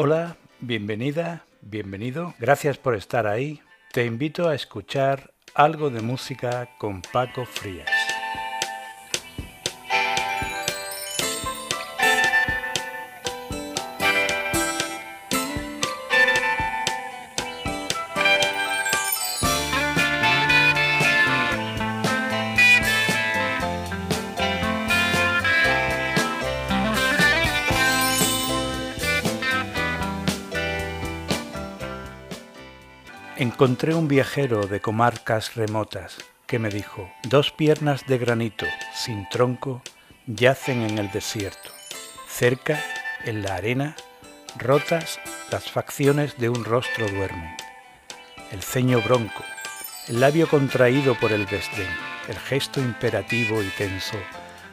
Hola, bienvenida, bienvenido. Gracias por estar ahí. Te invito a escuchar algo de música con Paco Frías. Encontré un viajero de comarcas remotas que me dijo, dos piernas de granito, sin tronco, yacen en el desierto. Cerca, en la arena, rotas, las facciones de un rostro duermen. El ceño bronco, el labio contraído por el desdén, el gesto imperativo y tenso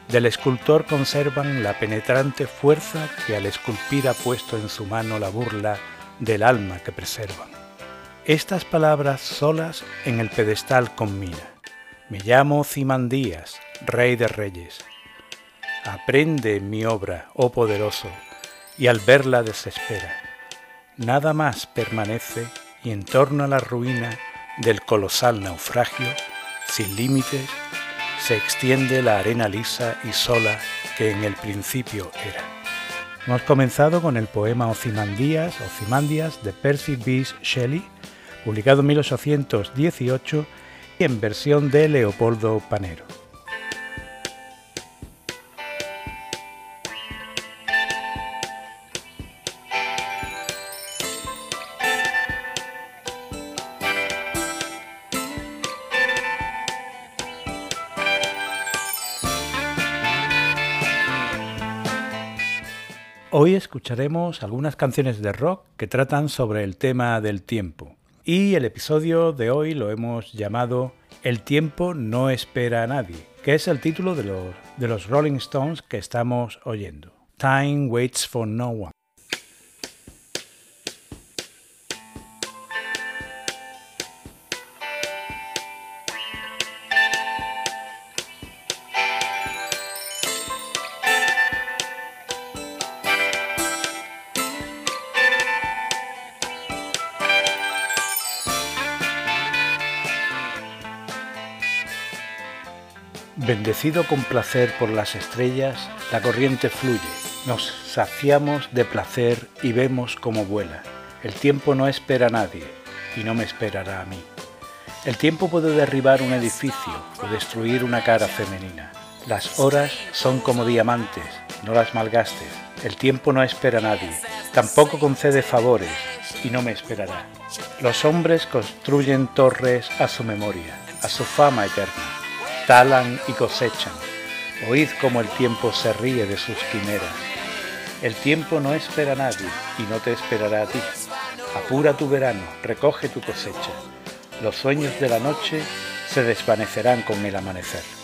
del escultor conservan la penetrante fuerza que al esculpir ha puesto en su mano la burla del alma que preservan. Estas palabras solas en el pedestal con. Me llamo Cimandías, rey de reyes. Aprende mi obra, oh poderoso, y al verla desespera. Nada más permanece y en torno a la ruina del colosal naufragio, sin límites, se extiende la arena lisa y sola que en el principio era. Hemos comenzado con el poema Ocimandías, Ocimandias de Percy Bysshe Shelley, publicado en 1818 y en versión de Leopoldo Panero. Hoy escucharemos algunas canciones de rock que tratan sobre el tema del tiempo. Y el episodio de hoy lo hemos llamado El tiempo no espera a nadie, que es el título de los, de los Rolling Stones que estamos oyendo. Time waits for no one. Bendecido con placer por las estrellas, la corriente fluye, nos saciamos de placer y vemos cómo vuela. El tiempo no espera a nadie y no me esperará a mí. El tiempo puede derribar un edificio o destruir una cara femenina. Las horas son como diamantes, no las malgastes. El tiempo no espera a nadie, tampoco concede favores y no me esperará. Los hombres construyen torres a su memoria, a su fama eterna talan y cosechan. Oíd cómo el tiempo se ríe de sus quimeras. El tiempo no espera a nadie y no te esperará a ti. Apura tu verano, recoge tu cosecha. Los sueños de la noche se desvanecerán con el amanecer.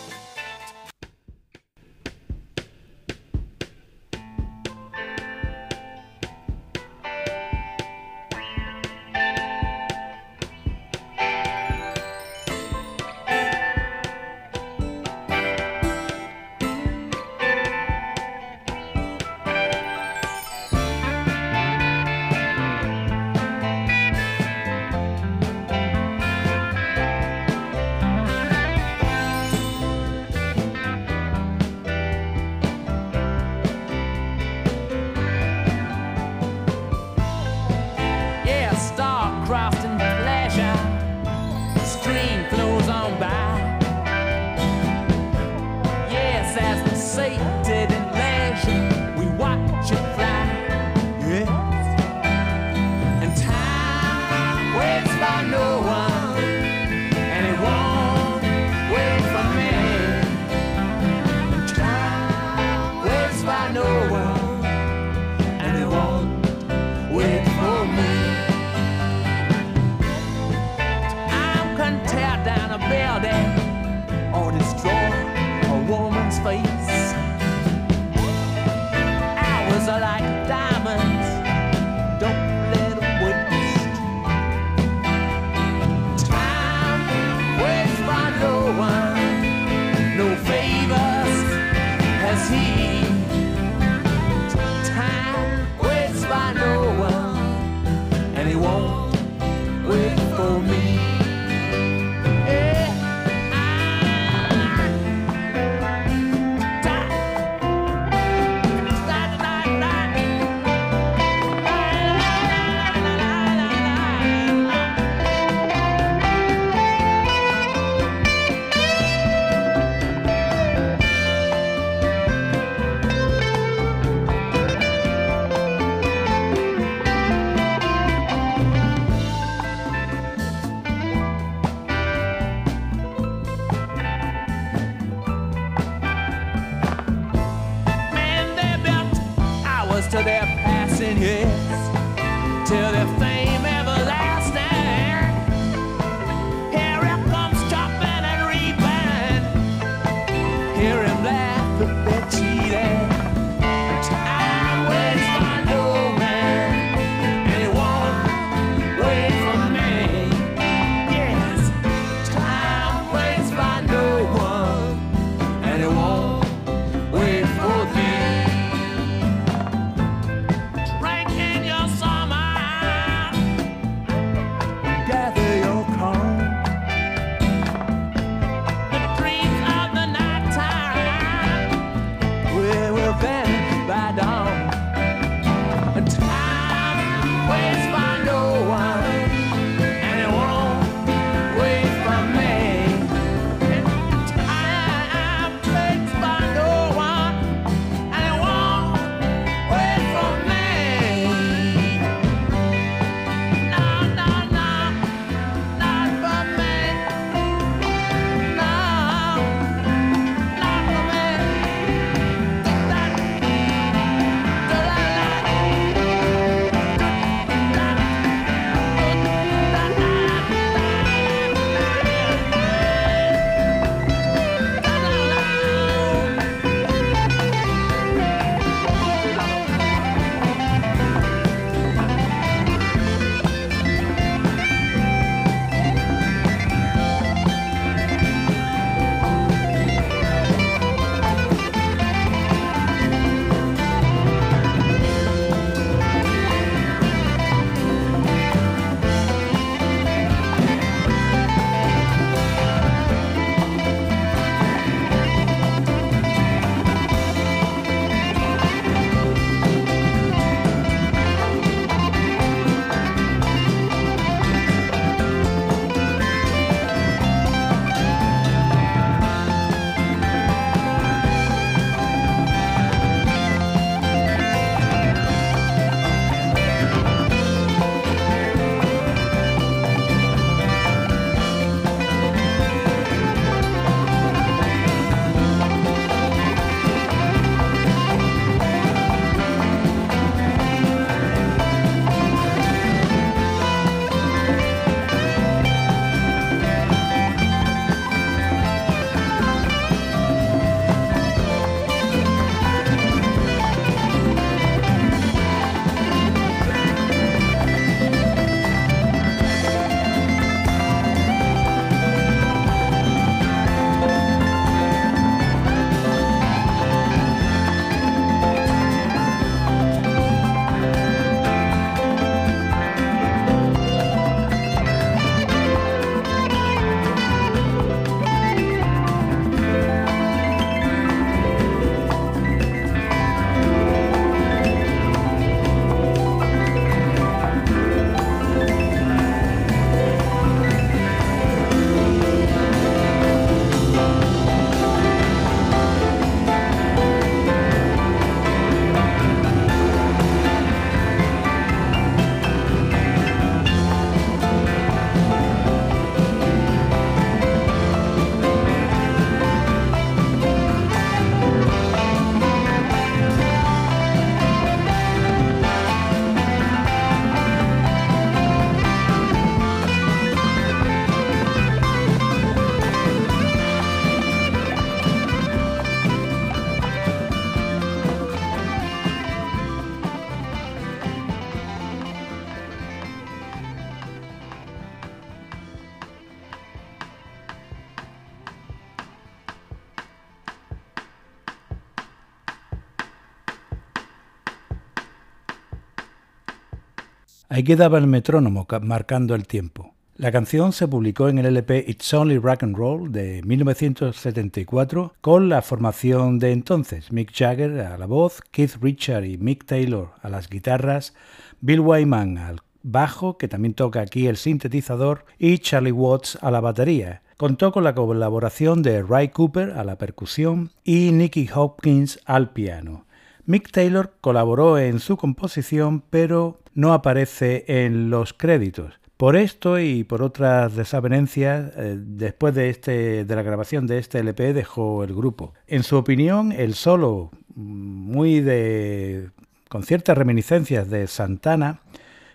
Ahí quedaba el metrónomo marcando el tiempo. La canción se publicó en el LP It's Only Rock and Roll de 1974 con la formación de entonces, Mick Jagger a la voz, Keith Richard y Mick Taylor a las guitarras, Bill Wyman al bajo, que también toca aquí el sintetizador, y Charlie Watts a la batería. Contó con la colaboración de Ray Cooper a la percusión y Nicky Hopkins al piano. Mick Taylor colaboró en su composición, pero no aparece en los créditos. Por esto y por otras desavenencias, eh, después de, este, de la grabación de este LP dejó el grupo. En su opinión, el solo, muy de. con ciertas reminiscencias de Santana,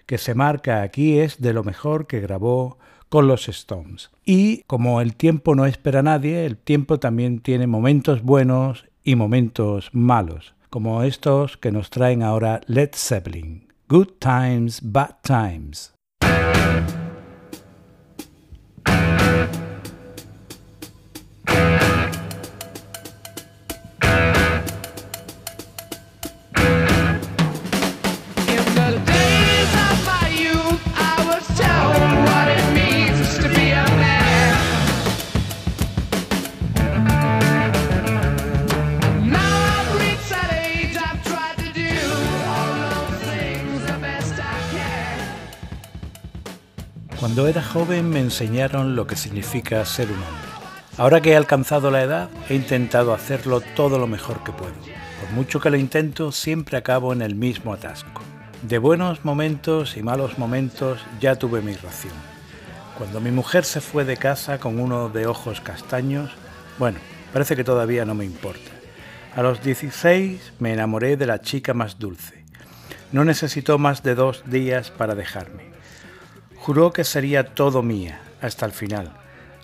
que se marca aquí, es de lo mejor que grabó con los Stones. Y como el tiempo no espera a nadie, el tiempo también tiene momentos buenos y momentos malos, como estos que nos traen ahora Led Zeppelin. Good Times, Bad Times. Cuando era joven me enseñaron lo que significa ser un hombre. Ahora que he alcanzado la edad, he intentado hacerlo todo lo mejor que puedo. Por mucho que lo intento, siempre acabo en el mismo atasco. De buenos momentos y malos momentos ya tuve mi ración. Cuando mi mujer se fue de casa con uno de ojos castaños, bueno, parece que todavía no me importa. A los 16 me enamoré de la chica más dulce. No necesitó más de dos días para dejarme. Juró que sería todo mía, hasta el final.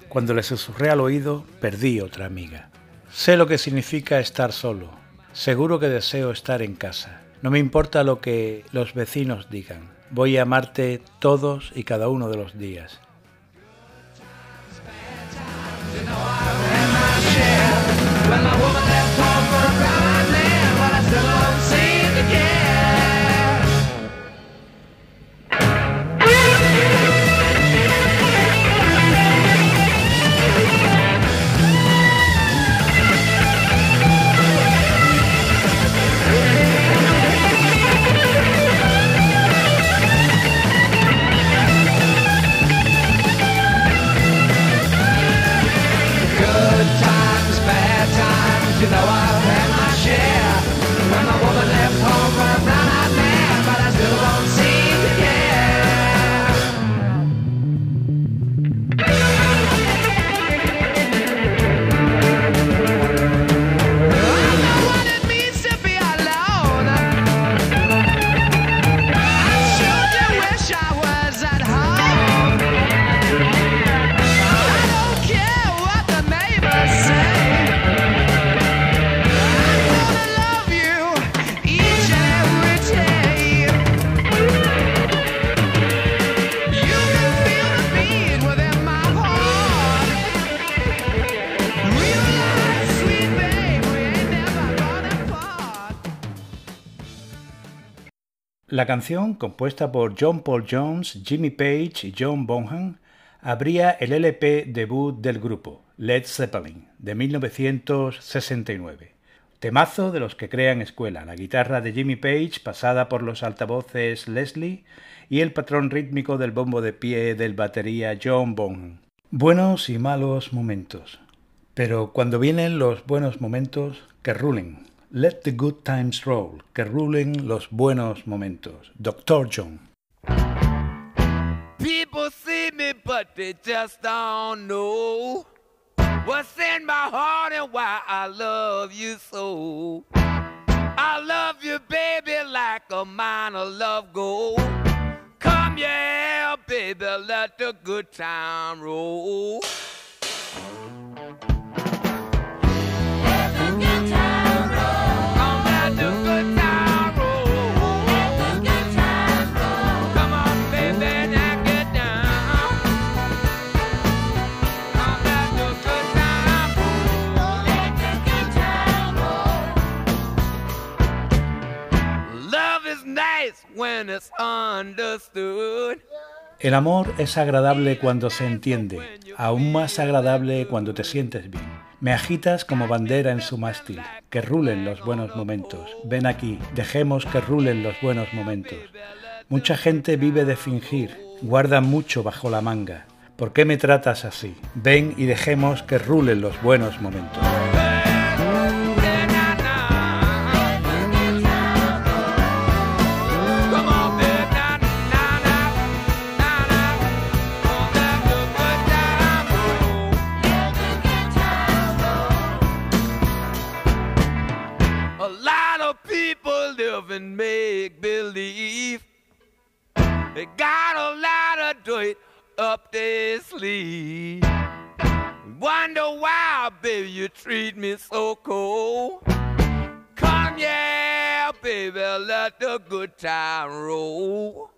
Cuando le susurré al oído, perdí otra amiga. Sé lo que significa estar solo. Seguro que deseo estar en casa. No me importa lo que los vecinos digan. Voy a amarte todos y cada uno de los días. La canción, compuesta por John Paul Jones, Jimmy Page y John Bonham, abría el LP debut del grupo, Led Zeppelin, de 1969. Temazo de los que crean escuela, la guitarra de Jimmy Page pasada por los altavoces Leslie y el patrón rítmico del bombo de pie del batería John Bonham. Buenos y malos momentos. Pero cuando vienen los buenos momentos, que rulen, Let the good times roll, que rulen los buenos momentos. Dr. John. People see me, but they just don't know what's in my heart and why I love you so. I love you, baby, like a mine of love gold. Come, yeah, baby, let the good time roll. El amor es agradable cuando se entiende, aún más agradable cuando te sientes bien. Me agitas como bandera en su mástil, que rulen los buenos momentos. Ven aquí, dejemos que rulen los buenos momentos. Mucha gente vive de fingir, guarda mucho bajo la manga. ¿Por qué me tratas así? Ven y dejemos que rulen los buenos momentos. Up their sleeve. Wonder why, baby, you treat me so cold. Come, yeah, baby, let the good time roll.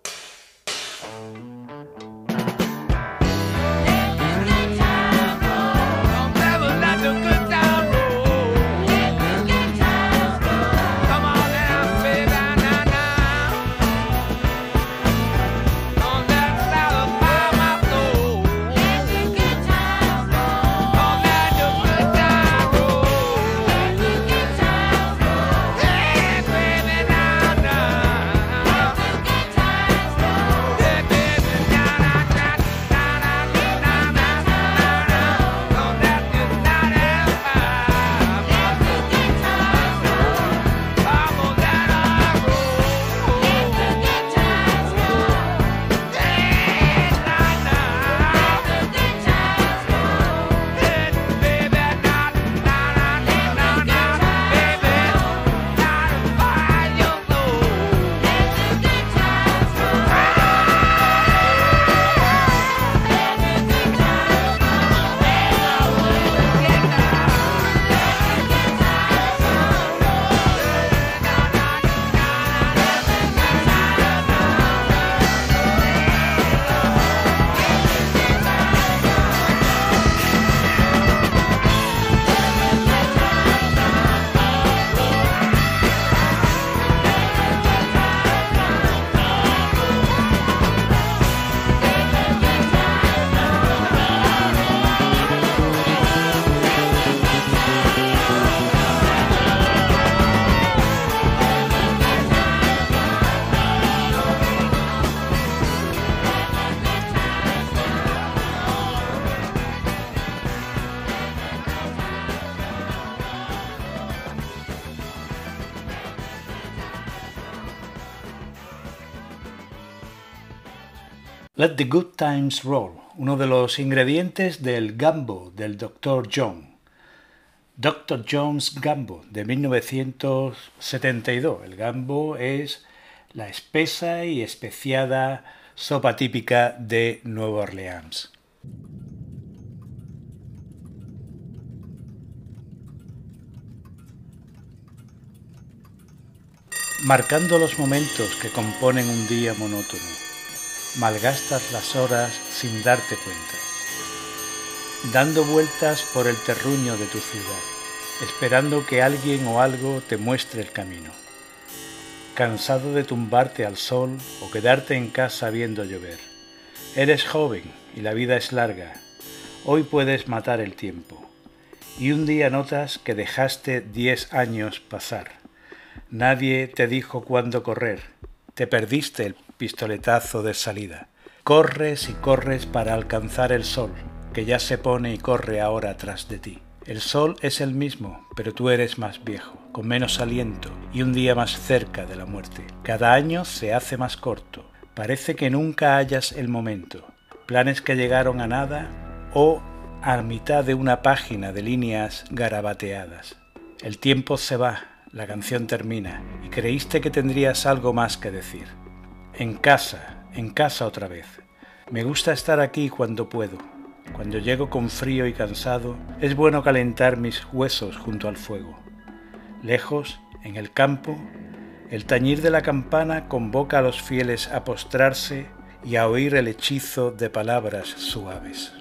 Let the Good Times Roll, uno de los ingredientes del Gambo del Dr. John. Dr. John's Gambo de 1972. El Gambo es la espesa y especiada sopa típica de Nueva Orleans. Marcando los momentos que componen un día monótono malgastas las horas sin darte cuenta, dando vueltas por el terruño de tu ciudad, esperando que alguien o algo te muestre el camino, cansado de tumbarte al sol o quedarte en casa viendo llover. Eres joven y la vida es larga, hoy puedes matar el tiempo, y un día notas que dejaste diez años pasar. Nadie te dijo cuándo correr, te perdiste el pistoletazo de salida. Corres y corres para alcanzar el sol, que ya se pone y corre ahora tras de ti. El sol es el mismo, pero tú eres más viejo, con menos aliento y un día más cerca de la muerte. Cada año se hace más corto. Parece que nunca hayas el momento. Planes que llegaron a nada o a mitad de una página de líneas garabateadas. El tiempo se va, la canción termina y creíste que tendrías algo más que decir. En casa, en casa otra vez. Me gusta estar aquí cuando puedo. Cuando llego con frío y cansado, es bueno calentar mis huesos junto al fuego. Lejos, en el campo, el tañir de la campana convoca a los fieles a postrarse y a oír el hechizo de palabras suaves.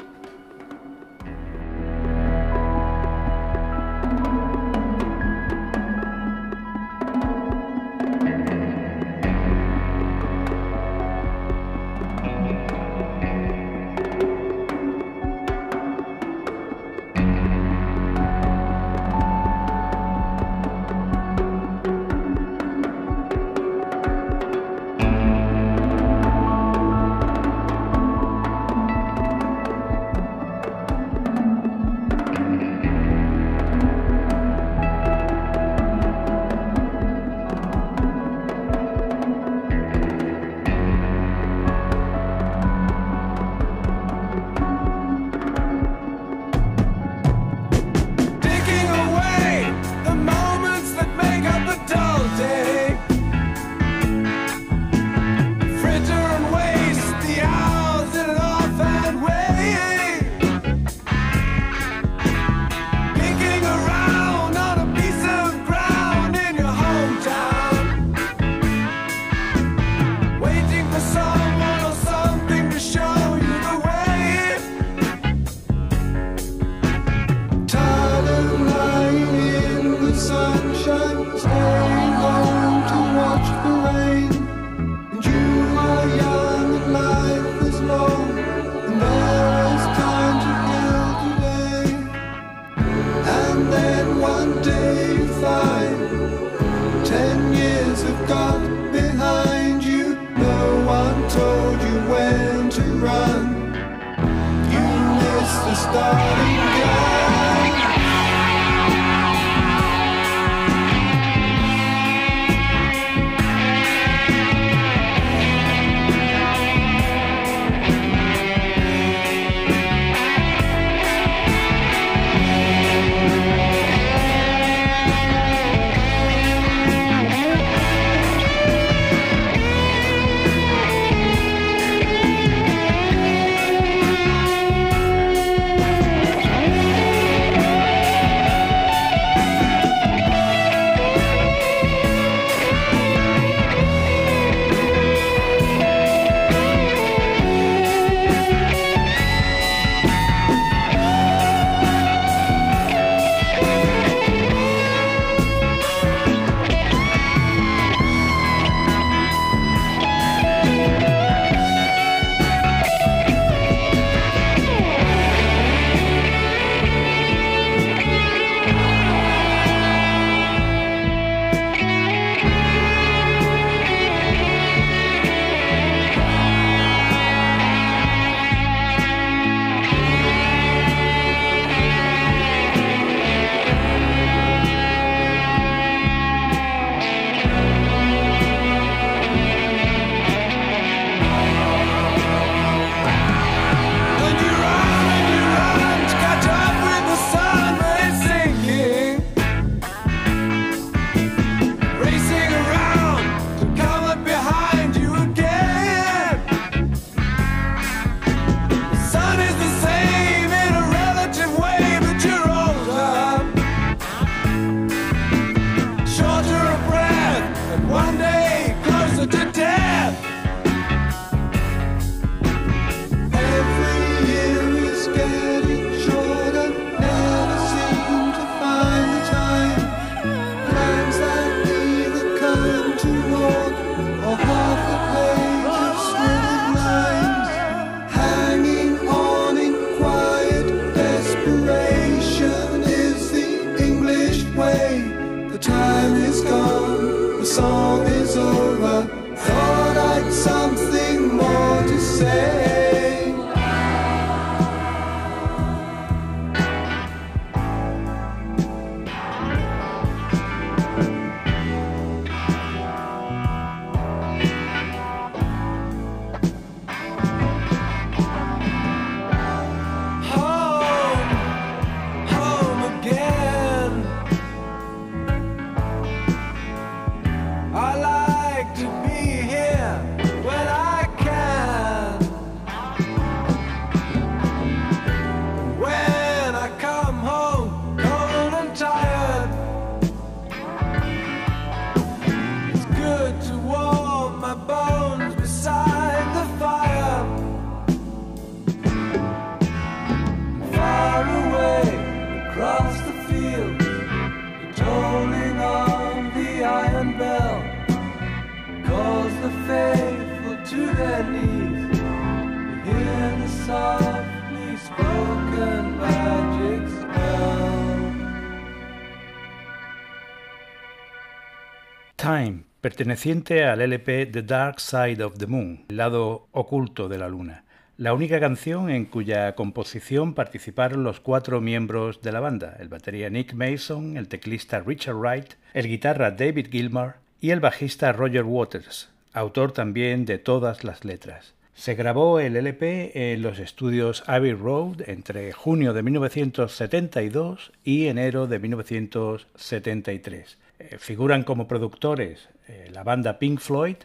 Perteneciente al LP The Dark Side of the Moon, el lado oculto de la luna, la única canción en cuya composición participaron los cuatro miembros de la banda, el batería Nick Mason, el teclista Richard Wright, el guitarra David Gilmour y el bajista Roger Waters, autor también de todas las letras. Se grabó el LP en los estudios Abbey Road entre junio de 1972 y enero de 1973 eh, figuran como productores eh, la banda Pink Floyd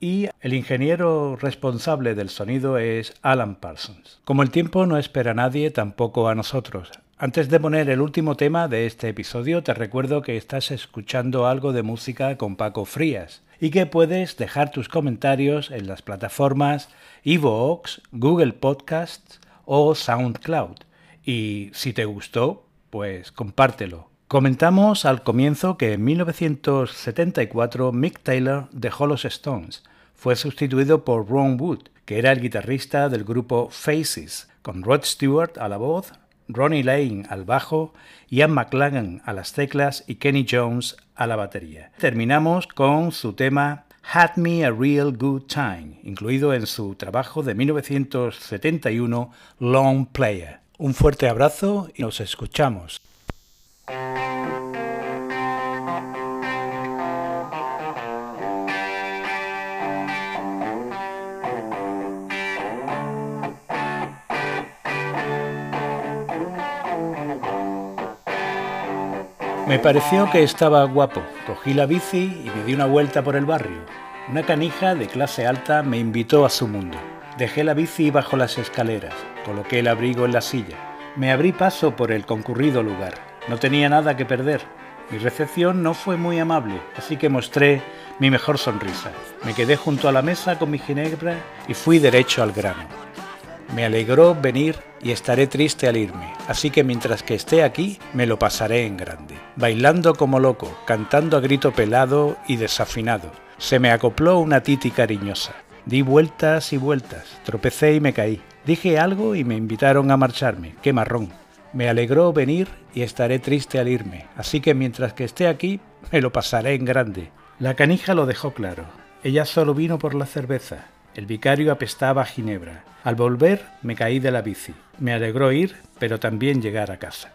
y el ingeniero responsable del sonido es Alan Parsons. Como el tiempo no espera a nadie, tampoco a nosotros. Antes de poner el último tema de este episodio, te recuerdo que estás escuchando algo de música con Paco Frías y que puedes dejar tus comentarios en las plataformas Evox, Google Podcasts o SoundCloud. Y si te gustó, pues compártelo Comentamos al comienzo que en 1974 Mick Taylor dejó los Stones. Fue sustituido por Ron Wood, que era el guitarrista del grupo Faces, con Rod Stewart a la voz, Ronnie Lane al bajo, Ian McLagan a las teclas y Kenny Jones a la batería. Terminamos con su tema Had Me a Real Good Time, incluido en su trabajo de 1971 Long Player. Un fuerte abrazo y nos escuchamos. Me pareció que estaba guapo. Cogí la bici y me di una vuelta por el barrio. Una canija de clase alta me invitó a su mundo. Dejé la bici bajo las escaleras, coloqué el abrigo en la silla. Me abrí paso por el concurrido lugar. No tenía nada que perder. Mi recepción no fue muy amable, así que mostré mi mejor sonrisa. Me quedé junto a la mesa con mi ginebra y fui derecho al grano. Me alegró venir y estaré triste al irme, así que mientras que esté aquí me lo pasaré en grande. Bailando como loco, cantando a grito pelado y desafinado, se me acopló una titi cariñosa. Di vueltas y vueltas, tropecé y me caí. Dije algo y me invitaron a marcharme. ¡Qué marrón! Me alegró venir y estaré triste al irme, así que mientras que esté aquí me lo pasaré en grande. La canija lo dejó claro. Ella solo vino por la cerveza. El vicario apestaba a ginebra. Al volver me caí de la bici. Me alegró ir, pero también llegar a casa.